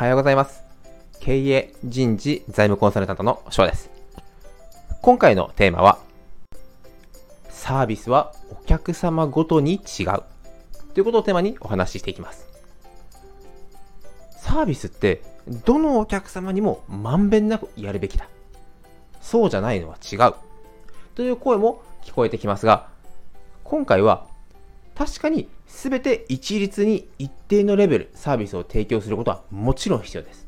はようございます。経営人事財務コンサルタントの翔です。今回のテーマは、サービスはお客様ごとに違うということをテーマにお話ししていきます。サービスってどのお客様にもまんべんなくやるべきだ。そうじゃないのは違う。という声も聞こえてきますが、今回は確かに全て一律に一定のレベルサービスを提供することはもちろん必要です。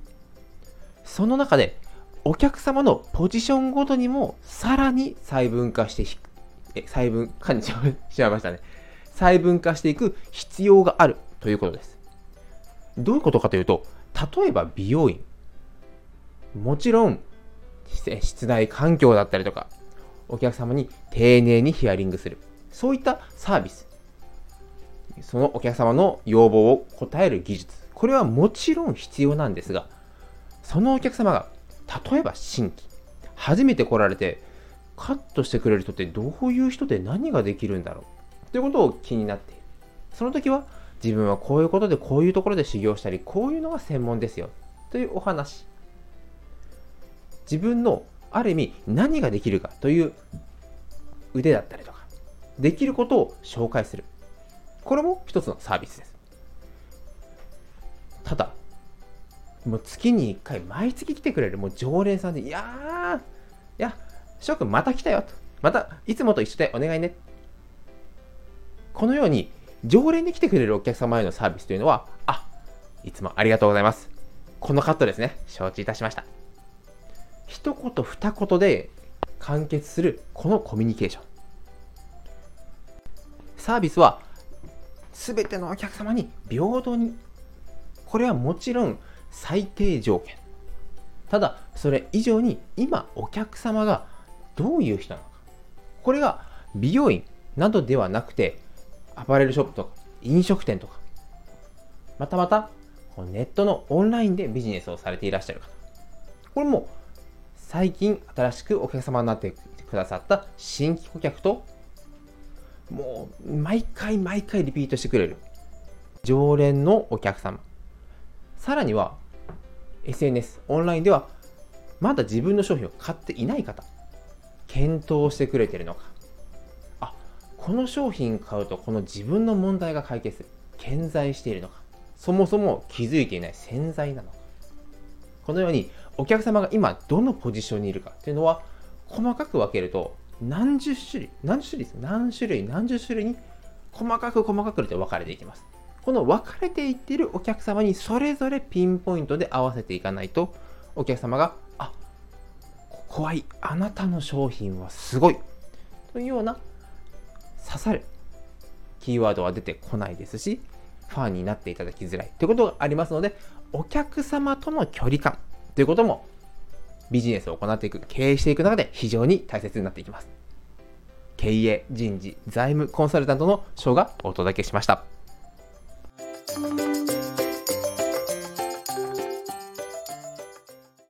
その中でお客様のポジションごとにもさらに細分化してえ、細分化にしまいましたね。細分化していく必要があるということです。どういうことかというと、例えば美容院。もちろん、室内環境だったりとか、お客様に丁寧にヒアリングする。そういったサービス。そのお客様の要望を答える技術。これはもちろん必要なんですが、そのお客様が、例えば新規、初めて来られて、カットしてくれる人ってどういう人で何ができるんだろう？ということを気になっている。その時は、自分はこういうことでこういうところで修行したり、こういうのが専門ですよ。というお話。自分のある意味何ができるかという腕だったりとか、できることを紹介する。これも一つのサービスです。ただ、もう月に1回、毎月来てくれるもう常連さんで、いやー、いや、翔くんまた来たよと。また、いつもと一緒でお願いね。このように、常連で来てくれるお客様へのサービスというのは、あ、いつもありがとうございます。このカットですね。承知いたしました。一言二言で完結するこのコミュニケーション。サービスは全てのお客様に平等に。これはもちろん最低条件。ただ、それ以上に今お客様がどういう人なのか。これが美容院などではなくて、アパレルショップとか飲食店とか、またまたネットのオンラインでビジネスをされていらっしゃる方。これも最近新しくお客様になってくださった新規顧客ともう毎回毎回リピートしてくれる常連のお客様。さらには SNS、オンラインではまだ自分の商品を買っていない方、検討してくれてるのか。あ、この商品買うとこの自分の問題が解決する。健在しているのか。そもそも気づいていない潜在なのか。このようにお客様が今どのポジションにいるかっていうのは細かく分けると何十種類、何種類です何種類、何十種類に細かく細かく分かれていきます。この分かれていっているお客様にそれぞれピンポイントで合わせていかないと、お客様が、あ、怖い、あなたの商品はすごい、というような刺さるキーワードは出てこないですし、ファンになっていただきづらいということがありますので、お客様との距離感ということもビジネスを行っていく、経営していく中で非常に大切になっていきます。経営、人事、財務コンサルタントの翔がお届けしました。